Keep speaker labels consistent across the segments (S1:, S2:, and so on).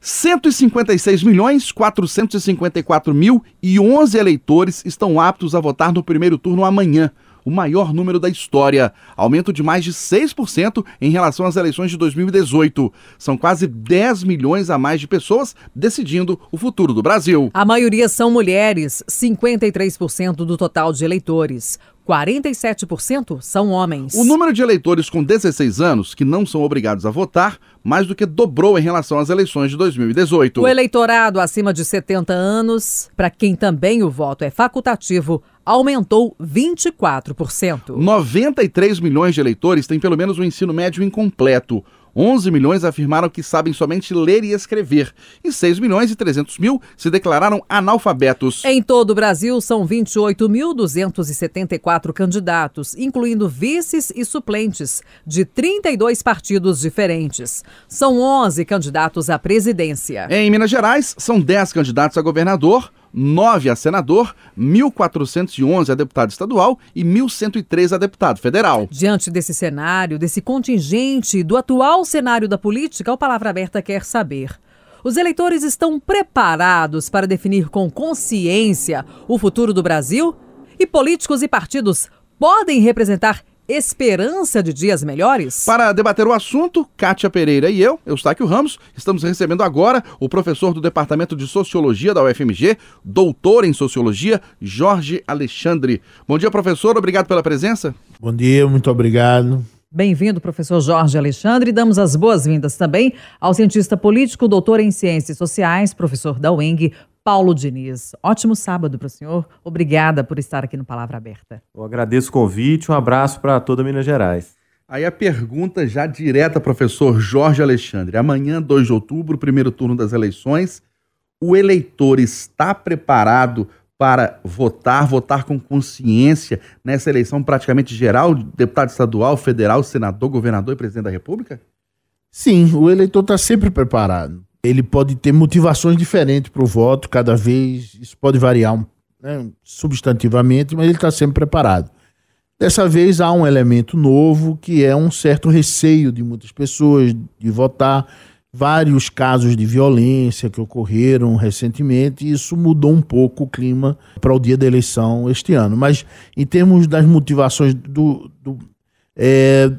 S1: 156 milhões 454 mil e 11 eleitores estão aptos a votar no primeiro turno amanhã, o maior número da história, aumento de mais de 6% em relação às eleições de 2018. São quase 10 milhões a mais de pessoas decidindo o futuro do Brasil.
S2: A maioria são mulheres, 53% do total de eleitores. 47% são homens.
S1: O número de eleitores com 16 anos que não são obrigados a votar mais do que dobrou em relação às eleições de 2018.
S2: O eleitorado acima de 70 anos, para quem também o voto é facultativo, aumentou 24%.
S1: 93 milhões de eleitores têm pelo menos o um ensino médio incompleto. 11 milhões afirmaram que sabem somente ler e escrever, e 6 milhões e 300 mil se declararam analfabetos.
S2: Em todo o Brasil, são 28.274 candidatos, incluindo vices e suplentes, de 32 partidos diferentes. São 11 candidatos à presidência.
S1: Em Minas Gerais, são 10 candidatos a governador, 9 a senador, 1.411 a deputado estadual e 1.103 a deputado federal.
S2: Diante desse cenário, desse contingente, do atual cenário da política, o Palavra Aberta quer saber. Os eleitores estão preparados para definir com consciência o futuro do Brasil? E políticos e partidos podem representar esperança de dias melhores?
S1: Para debater o assunto, Kátia Pereira e eu, Eustáquio Ramos, estamos recebendo agora o professor do Departamento de Sociologia da UFMG, doutor em Sociologia, Jorge Alexandre. Bom dia, professor, obrigado pela presença.
S3: Bom dia, muito obrigado.
S2: Bem-vindo, professor Jorge Alexandre. Damos as boas-vindas também ao cientista político, doutor em Ciências Sociais, professor da UENG, Paulo Diniz. Ótimo sábado para o senhor. Obrigada por estar aqui no Palavra Aberta.
S4: Eu agradeço o convite. Um abraço para toda Minas Gerais.
S1: Aí a pergunta já direta, professor Jorge Alexandre. Amanhã, 2 de outubro, primeiro turno das eleições. O eleitor está preparado para votar, votar com consciência nessa eleição praticamente geral, deputado estadual, federal, senador, governador e presidente da República?
S3: Sim, o eleitor está sempre preparado ele pode ter motivações diferentes para o voto, cada vez, isso pode variar né, substantivamente, mas ele está sempre preparado. Dessa vez há um elemento novo que é um certo receio de muitas pessoas de votar, vários casos de violência que ocorreram recentemente, e isso mudou um pouco o clima para o dia da eleição este ano. Mas em termos das motivações do, do é,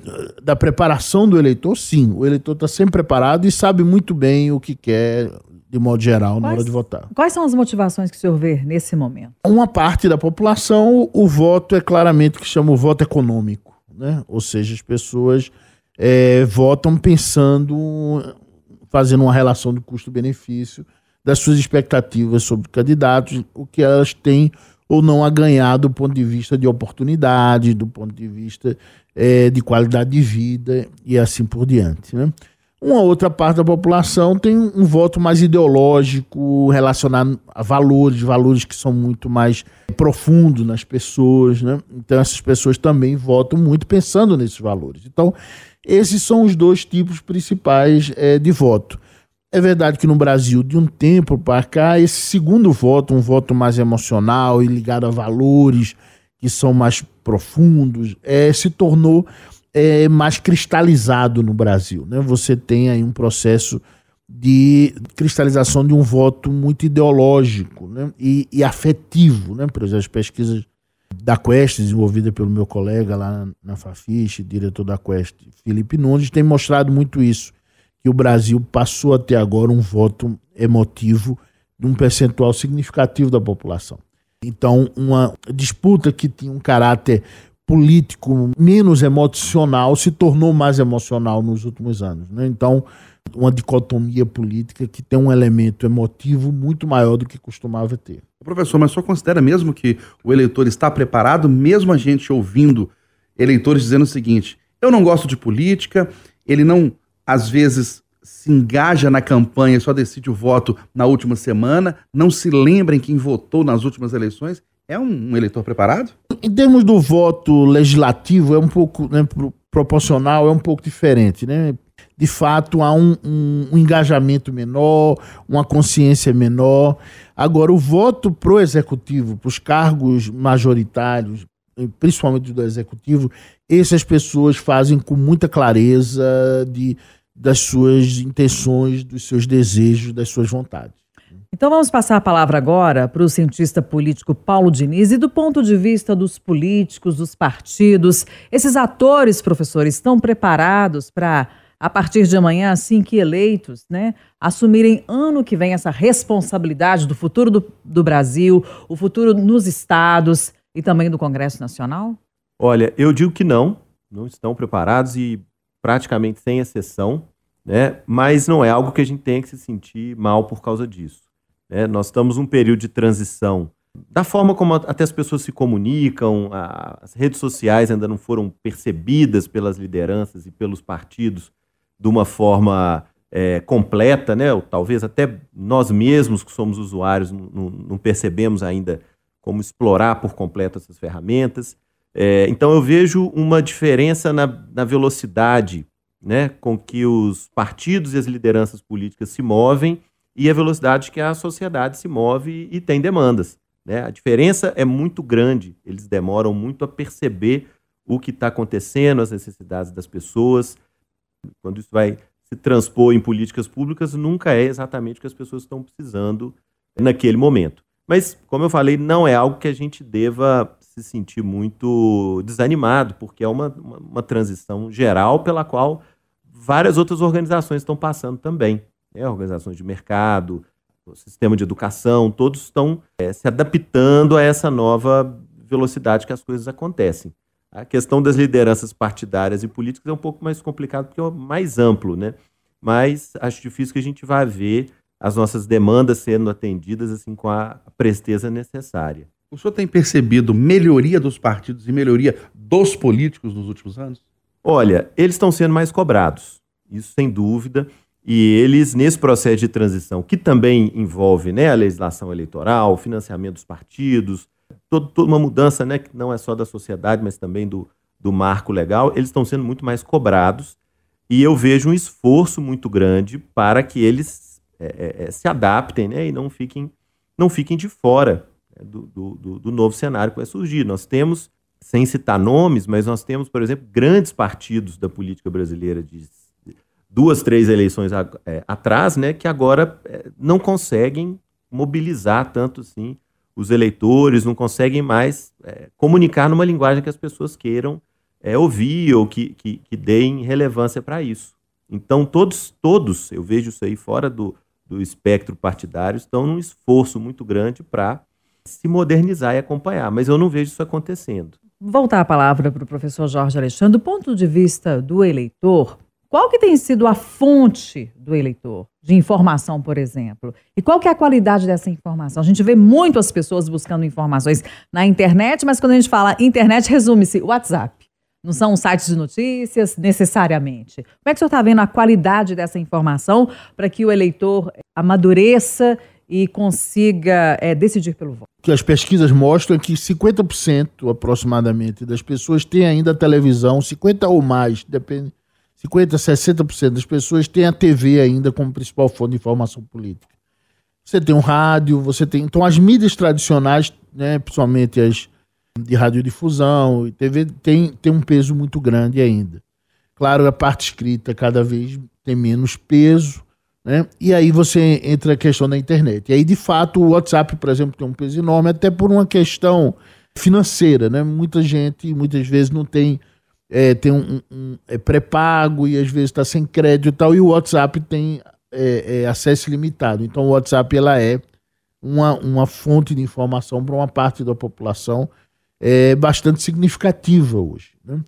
S3: da preparação do eleitor, sim. O eleitor está sempre preparado e sabe muito bem o que quer, de modo geral, quais, na hora de votar.
S2: Quais são as motivações que o senhor vê nesse momento?
S3: Uma parte da população, o voto é claramente o que chama o voto econômico. Né? Ou seja, as pessoas é, votam pensando, fazendo uma relação do custo-benefício das suas expectativas sobre candidatos, o que elas têm ou não a ganhar do ponto de vista de oportunidade, do ponto de vista é, de qualidade de vida e assim por diante. Né? Uma outra parte da população tem um voto mais ideológico relacionado a valores, valores que são muito mais profundos nas pessoas. Né? Então, essas pessoas também votam muito pensando nesses valores. Então, esses são os dois tipos principais é, de voto. É verdade que no Brasil, de um tempo para cá, esse segundo voto, um voto mais emocional e ligado a valores, que são mais profundos, é, se tornou é, mais cristalizado no Brasil. Né? Você tem aí um processo de cristalização de um voto muito ideológico né? e, e, afetivo. Né? Por exemplo, as pesquisas da Quest, desenvolvida pelo meu colega lá na Fafiche, diretor da Quest, Felipe Nunes, tem mostrado muito isso, que o Brasil passou até agora um voto emotivo de um percentual significativo da população. Então, uma disputa que tinha um caráter político menos emocional se tornou mais emocional nos últimos anos. Né? Então, uma dicotomia política que tem um elemento emotivo muito maior do que costumava ter.
S1: Professor, mas só considera mesmo que o eleitor está preparado, mesmo a gente ouvindo eleitores dizendo o seguinte: eu não gosto de política, ele não, às vezes, se engaja na campanha e só decide o voto na última semana, não se lembra em quem votou nas últimas eleições, é um, um eleitor preparado?
S3: Em termos do voto legislativo, é um pouco né, proporcional, é um pouco diferente, né? De fato, há um, um, um engajamento menor, uma consciência menor. Agora, o voto pro executivo, para os cargos majoritários, principalmente do executivo, essas pessoas fazem com muita clareza de das suas intenções, dos seus desejos, das suas vontades.
S2: Então vamos passar a palavra agora para o cientista político Paulo Diniz e do ponto de vista dos políticos, dos partidos, esses atores, professores, estão preparados para a partir de amanhã, assim que eleitos, né, assumirem ano que vem essa responsabilidade do futuro do, do Brasil, o futuro nos estados e também do Congresso Nacional?
S4: Olha, eu digo que não, não estão preparados e praticamente sem exceção, né? Mas não é algo que a gente tenha que se sentir mal por causa disso. Né? Nós estamos num período de transição da forma como até as pessoas se comunicam, as redes sociais ainda não foram percebidas pelas lideranças e pelos partidos de uma forma é, completa, né? Ou talvez até nós mesmos que somos usuários não, não percebemos ainda como explorar por completo essas ferramentas. É, então eu vejo uma diferença na, na velocidade né, com que os partidos e as lideranças políticas se movem e a velocidade que a sociedade se move e tem demandas. Né? A diferença é muito grande, eles demoram muito a perceber o que está acontecendo, as necessidades das pessoas, quando isso vai se transpor em políticas públicas, nunca é exatamente o que as pessoas estão precisando naquele momento. Mas, como eu falei, não é algo que a gente deva se sentir muito desanimado, porque é uma, uma, uma transição geral pela qual várias outras organizações estão passando também. Né? Organizações de mercado, sistema de educação, todos estão é, se adaptando a essa nova velocidade que as coisas acontecem. A questão das lideranças partidárias e políticas é um pouco mais complicado porque é mais amplo, né? Mas acho difícil que a gente vá ver as nossas demandas sendo atendidas assim com a presteza necessária.
S1: O senhor tem percebido melhoria dos partidos e melhoria dos políticos nos últimos anos?
S4: Olha, eles estão sendo mais cobrados, isso sem dúvida. E eles, nesse processo de transição, que também envolve né, a legislação eleitoral, financiamento dos partidos, todo, toda uma mudança, né, que não é só da sociedade, mas também do, do marco legal, eles estão sendo muito mais cobrados e eu vejo um esforço muito grande para que eles é, é, é se adaptem né, e não fiquem, não fiquem de fora do, do, do novo cenário que vai surgir. Nós temos, sem citar nomes, mas nós temos, por exemplo, grandes partidos da política brasileira de duas, três eleições é, atrás, né, que agora é, não conseguem mobilizar tanto assim os eleitores não conseguem mais é, comunicar numa linguagem que as pessoas queiram é, ouvir ou que, que, que deem relevância para isso. Então, todos, todos, eu vejo isso aí fora do, do espectro partidário, estão num esforço muito grande para se modernizar e acompanhar, mas eu não vejo isso acontecendo.
S2: Voltar a palavra para o professor Jorge Alexandre, do ponto de vista do eleitor, qual que tem sido a fonte do eleitor de informação, por exemplo? E qual que é a qualidade dessa informação? A gente vê muito as pessoas buscando informações na internet, mas quando a gente fala internet, resume-se WhatsApp. Não são sites de notícias necessariamente. Como é que o senhor está vendo a qualidade dessa informação para que o eleitor amadureça e consiga é, decidir pelo voto?
S3: Que as pesquisas mostram que 50% aproximadamente das pessoas têm ainda televisão, 50% ou mais, depende 50%, 60% das pessoas têm a TV ainda como principal fonte de informação política. Você tem um rádio, você tem. Então, as mídias tradicionais, né, principalmente as de radiodifusão e TV, tem, tem um peso muito grande ainda. Claro, a parte escrita cada vez tem menos peso, né? E aí você entra a questão da internet. E aí, de fato, o WhatsApp, por exemplo, tem um peso enorme, até por uma questão financeira, né? Muita gente, muitas vezes, não tem é, tem um, um é pré-pago e às vezes está sem crédito e tal, e o WhatsApp tem é, é, acesso limitado. Então o WhatsApp ela é uma, uma fonte de informação para uma parte da população é, bastante significativa hoje. Né?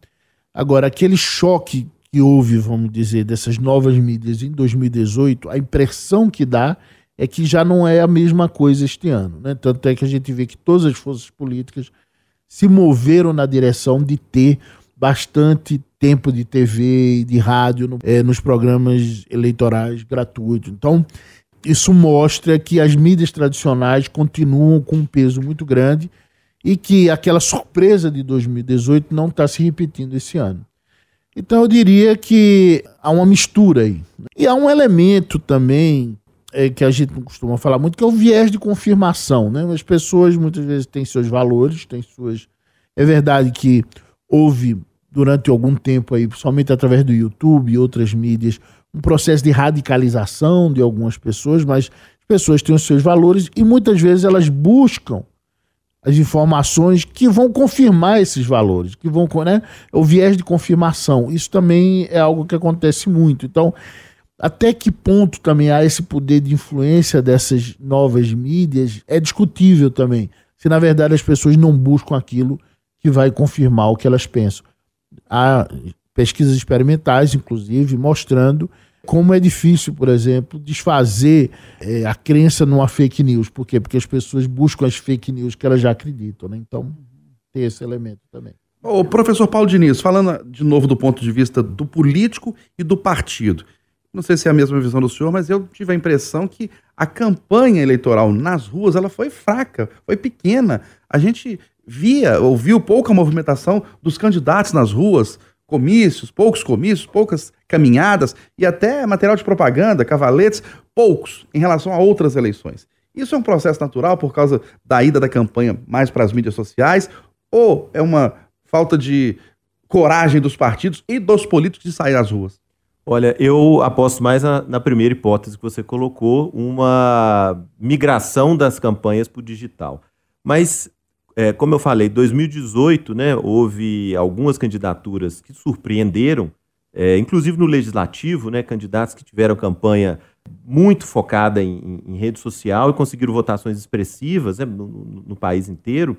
S3: Agora, aquele choque que houve, vamos dizer, dessas novas mídias em 2018, a impressão que dá é que já não é a mesma coisa este ano. Né? Tanto é que a gente vê que todas as forças políticas se moveram na direção de ter bastante tempo de TV e de rádio no, é, nos programas eleitorais gratuitos. Então, isso mostra que as mídias tradicionais continuam com um peso muito grande e que aquela surpresa de 2018 não está se repetindo esse ano. Então eu diria que há uma mistura aí. E há um elemento também é, que a gente não costuma falar muito, que é o viés de confirmação. Né? As pessoas muitas vezes têm seus valores, têm suas. É verdade que houve durante algum tempo aí, principalmente através do YouTube e outras mídias, um processo de radicalização de algumas pessoas, mas as pessoas têm os seus valores e muitas vezes elas buscam as informações que vão confirmar esses valores, que vão, né, o viés de confirmação. Isso também é algo que acontece muito. Então, até que ponto também há esse poder de influência dessas novas mídias é discutível também. Se na verdade as pessoas não buscam aquilo que vai confirmar o que elas pensam. Há pesquisas experimentais, inclusive, mostrando como é difícil, por exemplo, desfazer é, a crença numa fake news. Por quê? Porque as pessoas buscam as fake news que elas já acreditam. Né? Então, tem esse elemento também.
S1: O professor Paulo Diniz, falando de novo do ponto de vista do político e do partido. Não sei se é a mesma visão do senhor, mas eu tive a impressão que a campanha eleitoral nas ruas ela foi fraca, foi pequena. A gente via, ouviu pouca movimentação dos candidatos nas ruas, comícios, poucos comícios, poucas caminhadas e até material de propaganda, cavaletes, poucos em relação a outras eleições. Isso é um processo natural por causa da ida da campanha mais para as mídias sociais ou é uma falta de coragem dos partidos e dos políticos de sair às ruas?
S4: Olha, eu aposto mais na, na primeira hipótese que você colocou, uma migração das campanhas para o digital. Mas é, como eu falei, 2018, né, houve algumas candidaturas que surpreenderam, é, inclusive no legislativo, né, candidatos que tiveram campanha muito focada em, em rede social e conseguiram votações expressivas né, no, no, no país inteiro.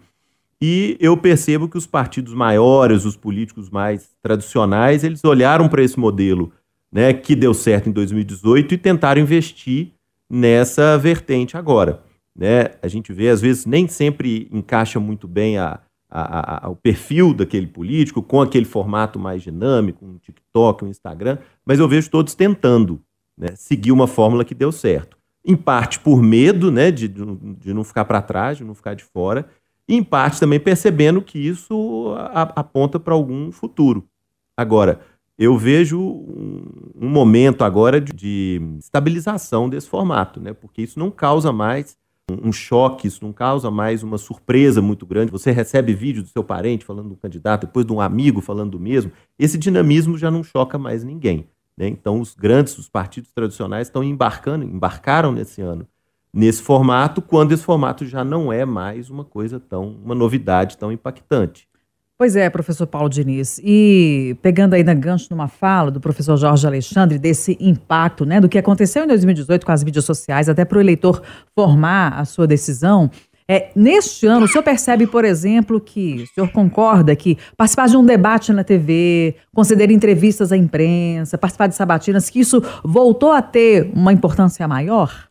S4: E eu percebo que os partidos maiores, os políticos mais tradicionais, eles olharam para esse modelo né, que deu certo em 2018 e tentaram investir nessa vertente agora né? A gente vê, às vezes, nem sempre encaixa muito bem a, a, a, o perfil daquele político com aquele formato mais dinâmico, um TikTok, um Instagram, mas eu vejo todos tentando né, seguir uma fórmula que deu certo. Em parte por medo né, de, de não ficar para trás, de não ficar de fora, e em parte também percebendo que isso aponta para algum futuro. Agora, eu vejo um, um momento agora de, de, estabilização desse formato, né? Porque isso não causa mais um choque, isso não causa mais uma surpresa muito grande. Você recebe vídeo do seu parente falando do candidato, depois de um amigo falando do mesmo. Esse dinamismo já não choca mais ninguém. Né? Então, os grandes, os partidos tradicionais estão embarcando, embarcaram nesse ano nesse formato, quando esse formato já não é mais uma coisa tão, uma novidade tão impactante.
S2: Pois é, professor Paulo Diniz. E pegando ainda gancho numa fala do professor Jorge Alexandre, desse impacto, né, do que aconteceu em 2018 com as mídias sociais, até para o eleitor formar a sua decisão. É, neste ano, o senhor percebe, por exemplo, que o senhor concorda que participar de um debate na TV, conceder entrevistas à imprensa, participar de sabatinas, que isso voltou a ter uma importância maior?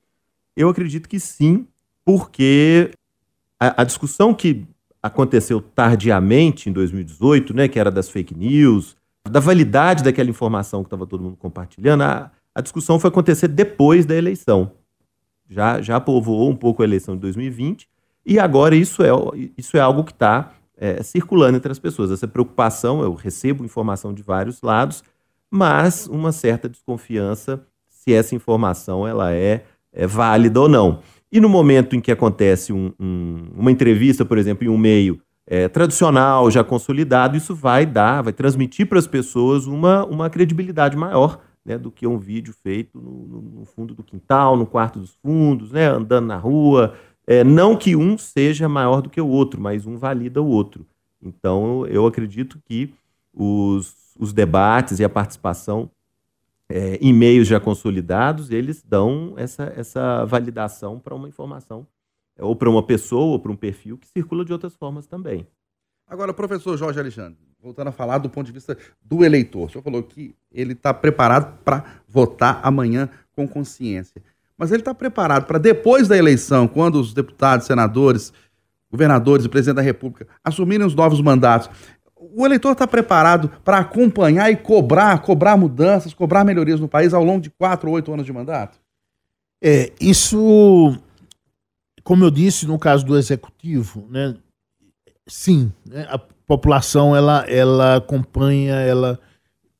S4: Eu acredito que sim, porque a, a discussão que aconteceu tardiamente, em 2018, né, que era das fake news, da validade daquela informação que estava todo mundo compartilhando, a, a, discussão foi acontecer depois da eleição. Já, já povoou um pouco a eleição de 2020, e agora isso é, isso é algo que está é, circulando entre as pessoas. Essa preocupação, eu recebo informação de vários lados, mas uma certa desconfiança se essa informação ela é, é válida ou não. E no momento em que acontece um, um, uma entrevista, por exemplo, em um meio é, tradicional, já consolidado, isso vai dar, vai transmitir para as pessoas uma, uma credibilidade maior né, do que um vídeo feito no, no, fundo do quintal, no quarto dos fundos, né, andando na rua. É, não que um seja maior do que o outro, mas um valida o outro. Então, eu acredito que os, os debates e a participação é, e-mails já consolidados, eles dão essa, essa validação para uma informação, ou para uma pessoa, ou para um perfil que circula de outras formas também.
S1: Agora, professor Jorge Alexandre, voltando a falar do ponto de vista do eleitor, o senhor falou que ele está preparado para votar amanhã com consciência. Mas ele está preparado para depois da eleição, quando os deputados, senadores, governadores e presidente da República assumirem os novos mandatos, o eleitor está preparado para acompanhar e cobrar, cobrar mudanças, cobrar melhorias no país ao longo de quatro ou oito anos de mandato?
S3: É, isso, como eu disse no caso do executivo, né, sim, né, a população ela, ela acompanha, ela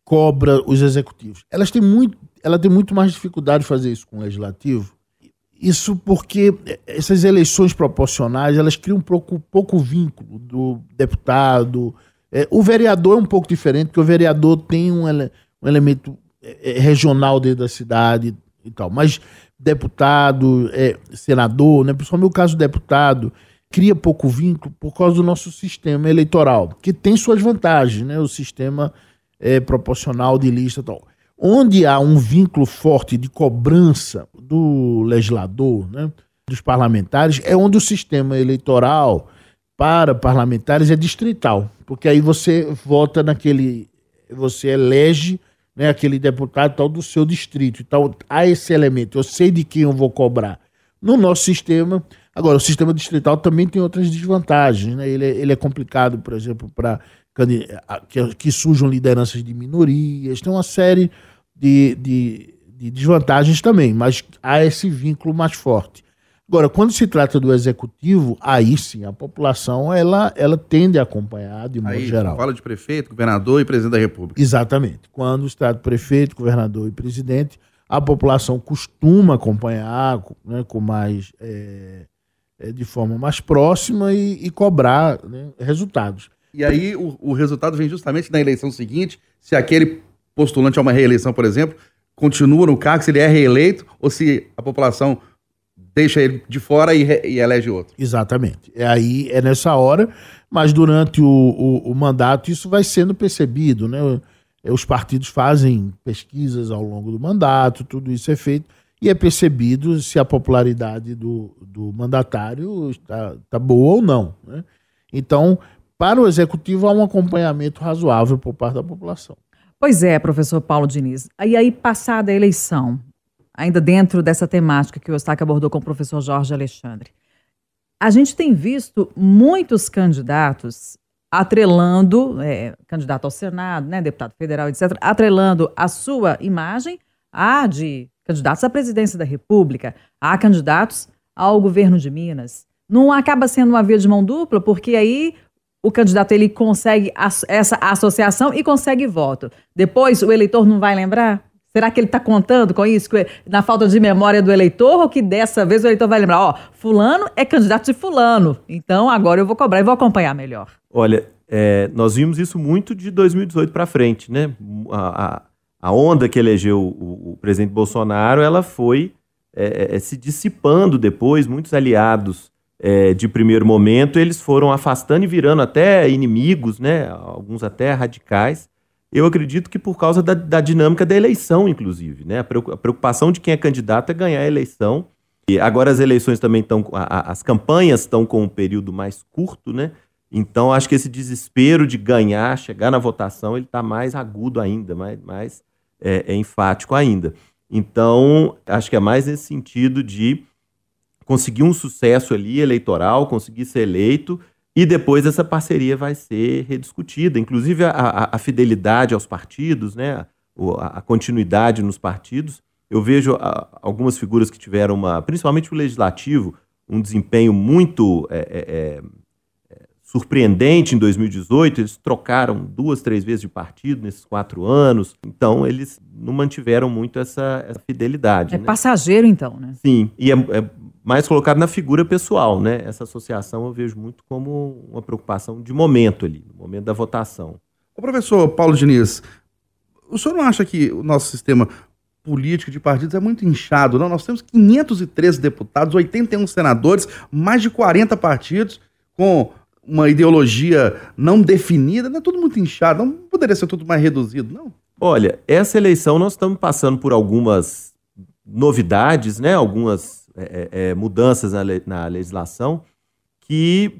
S3: cobra os executivos. Elas têm muito, ela tem muito mais dificuldade de fazer isso com o legislativo. Isso porque essas eleições proporcionais elas criam um pouco, pouco vínculo do deputado, é, o vereador é um pouco diferente, porque o vereador tem um, ele, um elemento é, regional dentro da cidade e tal. Mas deputado, é, senador, né, principalmente o caso do deputado, cria pouco vínculo por causa do nosso sistema eleitoral, que tem suas vantagens, né? O sistema é, proporcional de lista e tal. Onde há um vínculo forte de cobrança do legislador, né, dos parlamentares, é onde o sistema eleitoral para parlamentares é distrital, porque aí você vota naquele, você elege né, aquele deputado tal do seu distrito. Então há esse elemento, eu sei de quem eu vou cobrar. No nosso sistema, agora o sistema distrital também tem outras desvantagens, né? Ele é, ele é complicado, por exemplo, para que, que surjam lideranças de minorias, tem uma série de, de, de desvantagens também, mas há esse vínculo mais forte. Agora, quando se trata do executivo, aí sim, a população ela, ela tende a acompanhar de modo
S1: Aí,
S3: geral.
S1: Fala de prefeito, governador e presidente da República.
S3: Exatamente. Quando se trata de prefeito, governador e presidente, a população costuma acompanhar né, com mais é, é, de forma mais próxima e, e cobrar né, resultados.
S1: E aí o, o resultado vem justamente na eleição seguinte, se aquele postulante a uma reeleição, por exemplo, continua no cargo, se ele é reeleito, ou se a população deixa ele de fora e, e elege outro.
S3: Exatamente. É aí, é nessa hora, mas durante o, o, o mandato isso vai sendo percebido, né? Os partidos fazem pesquisas ao longo do mandato, tudo isso é feito e é percebido se a popularidade do, do mandatário está, está boa ou não. Né? Então, para o executivo, há um acompanhamento razoável por parte da população.
S2: Pois é, professor Paulo Diniz. E aí, passada a eleição, ainda dentro dessa temática que o Eustáquio abordou com o professor Jorge Alexandre, a gente tem visto muitos candidatos atrelando, é, candidato ao Senado, né, deputado federal, etc., atrelando a sua imagem à de candidatos à presidência da República, a candidatos ao governo de Minas. Não acaba sendo uma via de mão dupla, porque aí o candidato ele consegue essa associação e consegue voto. Depois o eleitor não vai lembrar? Será que ele está contando com isso, na falta de memória do eleitor, ou que dessa vez o eleitor vai lembrar, ó, fulano é candidato de fulano, então agora eu vou cobrar e vou acompanhar melhor?
S4: Olha, é, nós vimos isso muito de 2018 para frente, né? A, a, onda que elegeu o, o presidente Bolsonaro, ela foi é, é, se dissipando depois, muitos aliados é, de primeiro momento, eles foram afastando e virando até inimigos, né? Alguns até radicais. Eu acredito que por causa da, da dinâmica da eleição, inclusive, né? A preocupação de quem é candidato é ganhar a eleição. E agora as eleições também estão, as campanhas estão com um período mais curto, né? Então acho que esse desespero de ganhar, chegar na votação, ele está mais agudo ainda, mais, mais é, é enfático ainda. Então acho que é mais nesse sentido de conseguir um sucesso ali eleitoral, conseguir ser eleito e depois essa parceria vai ser rediscutida, inclusive a, a, a fidelidade aos partidos, né? a, a, continuidade nos partidos. Eu vejo algumas figuras que tiveram uma, principalmente o legislativo, um desempenho muito é, é, é, surpreendente em 2018. Eles trocaram duas, três vezes de partido nesses quatro anos. Então, eles não mantiveram muito essa, essa fidelidade.
S2: É
S4: né?
S2: passageiro, então, né?
S4: Sim, e é, mais colocado na figura pessoal, né? Essa associação eu vejo muito como uma preocupação de momento ali, no momento da votação.
S1: O professor Paulo Diniz, o senhor não acha que o nosso sistema político de partidos é muito inchado, não? Nós temos 513 deputados, 81 senadores, mais de 40 partidos com uma ideologia não definida, não é tudo muito inchado, não poderia ser tudo mais reduzido, não?
S4: Olha, essa eleição nós estamos passando por algumas novidades, né? Algumas é, é, é, mudanças na, na, legislação que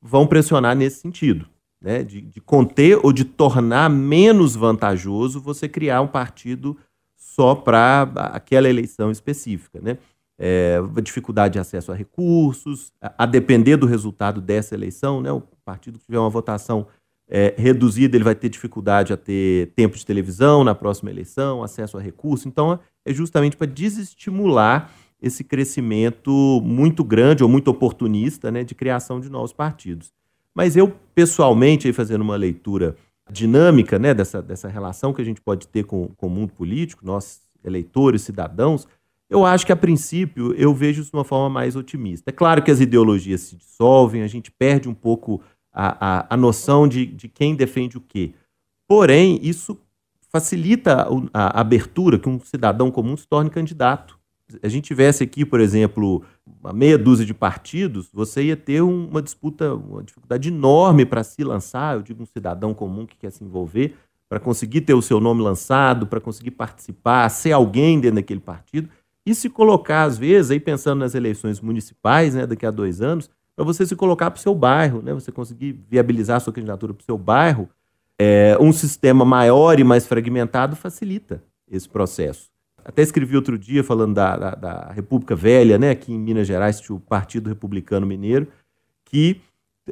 S4: vão pressionar nesse sentido, né? De, de, conter ou de tornar menos vantajoso você criar um partido só para aquela eleição específica, né? É, dificuldade de acesso a recursos, a, a, depender do resultado dessa eleição, né? O partido que tiver uma votação é, reduzida, ele vai ter dificuldade a ter tempo de televisão na próxima eleição, acesso a recursos. Então, é justamente para desestimular esse crescimento muito grande ou muito oportunista né, de criação de novos partidos. Mas eu, pessoalmente, aí fazendo uma leitura dinâmica né, dessa, dessa relação que a gente pode ter com, com o mundo político, nós, eleitores, cidadãos, eu acho que, a princípio, eu vejo isso de uma forma mais otimista. É claro que as ideologias se dissolvem, a gente perde um pouco a, a, a noção de, de quem defende o quê. Porém, isso facilita a, a abertura que um cidadão comum se torne candidato. A gente tivesse aqui, por exemplo, uma meia dúzia de partidos, você ia ter uma disputa, uma dificuldade enorme para se lançar, eu digo um cidadão comum que quer se envolver, para conseguir ter o seu nome lançado, para conseguir participar, ser alguém dentro daquele partido, e se colocar, às vezes, aí pensando nas eleições municipais, né, daqui a dois anos, para você se colocar para o seu bairro, né, você conseguir viabilizar a sua candidatura para o seu bairro, é, um sistema maior e mais fragmentado facilita esse processo. Até escrevi outro dia falando da, da, da República Velha, né, aqui em Minas Gerais tinha o Partido Republicano Mineiro, que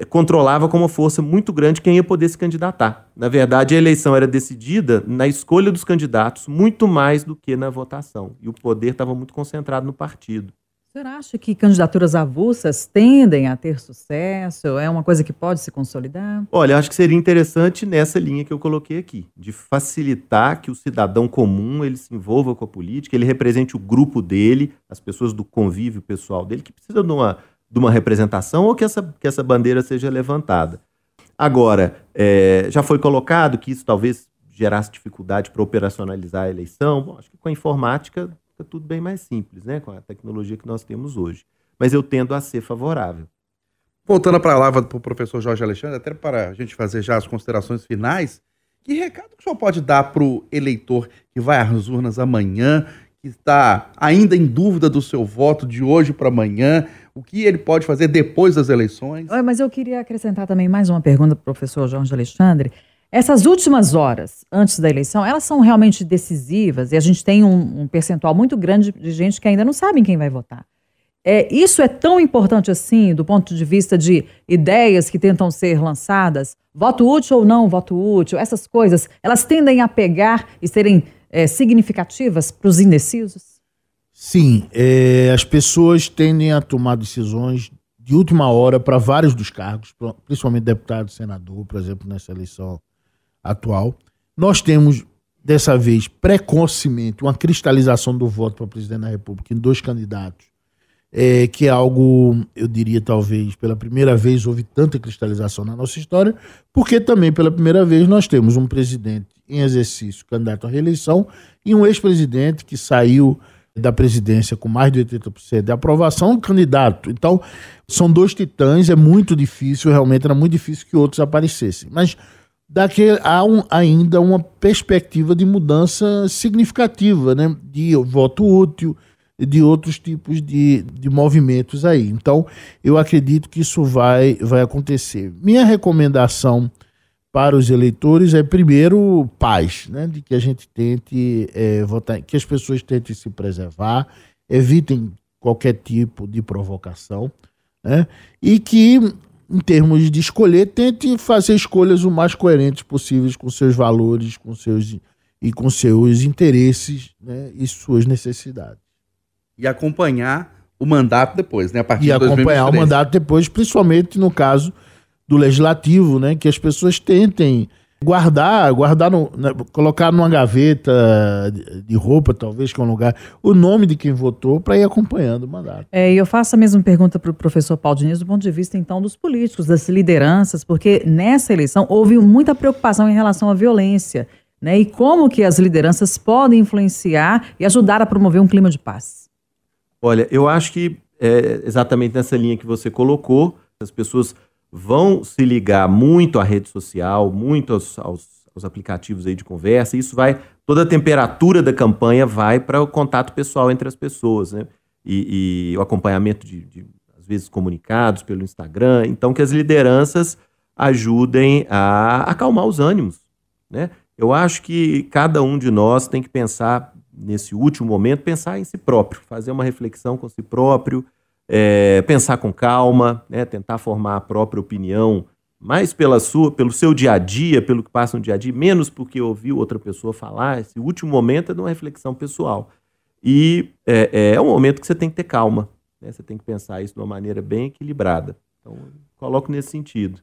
S4: controlava com uma força muito grande quem ia poder se candidatar. Na verdade, a eleição era decidida na escolha dos candidatos muito mais do que na votação. E o poder estava muito concentrado no partido.
S2: Senhor acha que candidaturas avulsas tendem a ter sucesso? É uma coisa que pode se consolidar?
S4: Olha, acho que seria interessante nessa linha que eu coloquei aqui, de facilitar que o cidadão comum ele se envolva com a política, ele represente o grupo dele, as pessoas do convívio pessoal dele, que precisa de uma de uma representação ou que essa, que essa bandeira seja levantada. Agora, é, já foi colocado que isso talvez gerasse dificuldade para operacionalizar a eleição. Bom, acho que com a informática fica tudo bem mais simples, né? com a tecnologia que nós temos hoje. Mas eu tendo a ser favorável.
S1: Voltando a palavra para o professor Jorge Alexandre, até para a gente fazer já as considerações finais, que recado que o senhor pode dar para o eleitor que vai às urnas amanhã, que está ainda em dúvida do seu voto de hoje para amanhã, o que ele pode fazer depois das eleições?
S2: Mas eu queria acrescentar também mais uma pergunta para o professor Jorge Alexandre. Essas últimas horas antes da eleição, elas são realmente decisivas e a gente tem um, um percentual muito grande de gente que ainda não sabe quem vai votar. É, isso é tão importante assim, do ponto de vista de ideias que tentam ser lançadas, voto útil ou não voto útil, essas coisas, elas tendem a pegar e serem é, significativas para os indecisos?
S3: Sim, é, as pessoas tendem a tomar decisões de última hora para vários dos cargos, principalmente deputado, senador, por exemplo, nessa eleição atual. Nós temos, dessa vez, precocemente, uma cristalização do voto para presidente da República em dois candidatos, é, que é algo, eu diria, talvez, pela primeira vez houve tanta cristalização na nossa história, porque também, pela primeira vez, nós temos um presidente em exercício candidato à reeleição e um ex-presidente que saiu da presidência com mais de 80% de aprovação, candidato. Então, são dois titãs, é muito difícil, realmente era muito difícil que outros aparecessem. Mas daqui há um, ainda uma perspectiva de mudança significativa, né? de voto útil, de outros tipos de, de movimentos aí. Então, eu acredito que isso vai, vai acontecer. Minha recomendação para os eleitores é primeiro paz, né? De que a gente tente é, votar, que as pessoas tentem se preservar, evitem qualquer tipo de provocação, né? E que em termos de escolher, tente fazer escolhas o mais coerentes possíveis com seus valores, com seus e com seus interesses, né? E suas necessidades.
S1: E acompanhar o mandato depois, né? A
S3: partir e de acompanhar 2023. o mandato depois, principalmente no caso do legislativo, né? Que as pessoas tentem guardar, guardar no, né, colocar numa gaveta de roupa, talvez que é um lugar, o nome de quem votou para ir acompanhando o mandato.
S2: É, e eu faço a mesma pergunta para o professor Paulo Diniz do ponto de vista então dos políticos, das lideranças, porque nessa eleição houve muita preocupação em relação à violência, né? E como que as lideranças podem influenciar e ajudar a promover um clima de paz?
S4: Olha, eu acho que é exatamente nessa linha que você colocou, as pessoas vão se ligar muito à rede social, muito aos, aos, aos aplicativos aí de conversa. Isso vai, toda a temperatura da campanha vai para o contato pessoal entre as pessoas, né? E, e o acompanhamento de, de, às vezes, comunicados pelo Instagram. Então, que as lideranças ajudem a acalmar os ânimos, né? Eu acho que cada um de nós tem que pensar nesse último momento, pensar em si próprio, fazer uma reflexão com si próprio, é, pensar com calma, né, tentar formar a própria opinião, mais pela sua, pelo seu dia a dia, pelo que passa no dia a dia, menos porque ouviu outra pessoa falar. Esse último momento é de uma reflexão pessoal. E é, é, um momento que você tem que ter calma. Né? Você tem que pensar isso de uma maneira bem equilibrada. Então, coloco nesse sentido.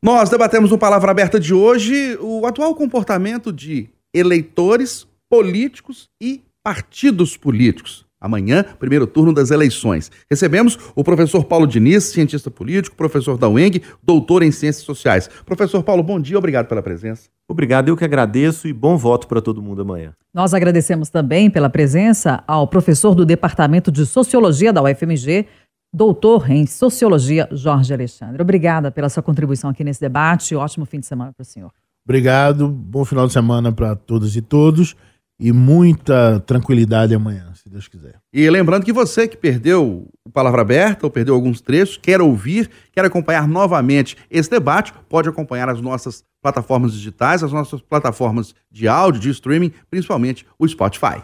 S1: Nós debatemos no Palavra Aberta de hoje o atual comportamento de eleitores, políticos e partidos políticos. Amanhã, primeiro turno das eleições. Recebemos o professor Paulo Diniz, cientista político, professor da UENG, doutor em ciências sociais. Professor Paulo, bom dia, obrigado pela presença.
S4: Obrigado, eu que agradeço e bom voto para todo mundo amanhã.
S2: Nós agradecemos também pela presença ao professor do Departamento de Sociologia da UFMG, doutor em Sociologia, Jorge Alexandre. Obrigada pela sua contribuição aqui nesse debate. Ótimo fim de semana para o senhor.
S3: Obrigado, bom final de semana para todas e todos e muita tranquilidade amanhã, se Deus quiser.
S1: E lembrando que você que perdeu o Palavra Aberta ou perdeu alguns trechos, quer ouvir, quer acompanhar novamente esse debate, pode acompanhar as nossas plataformas digitais, as nossas plataformas de áudio, de streaming, principalmente o Spotify.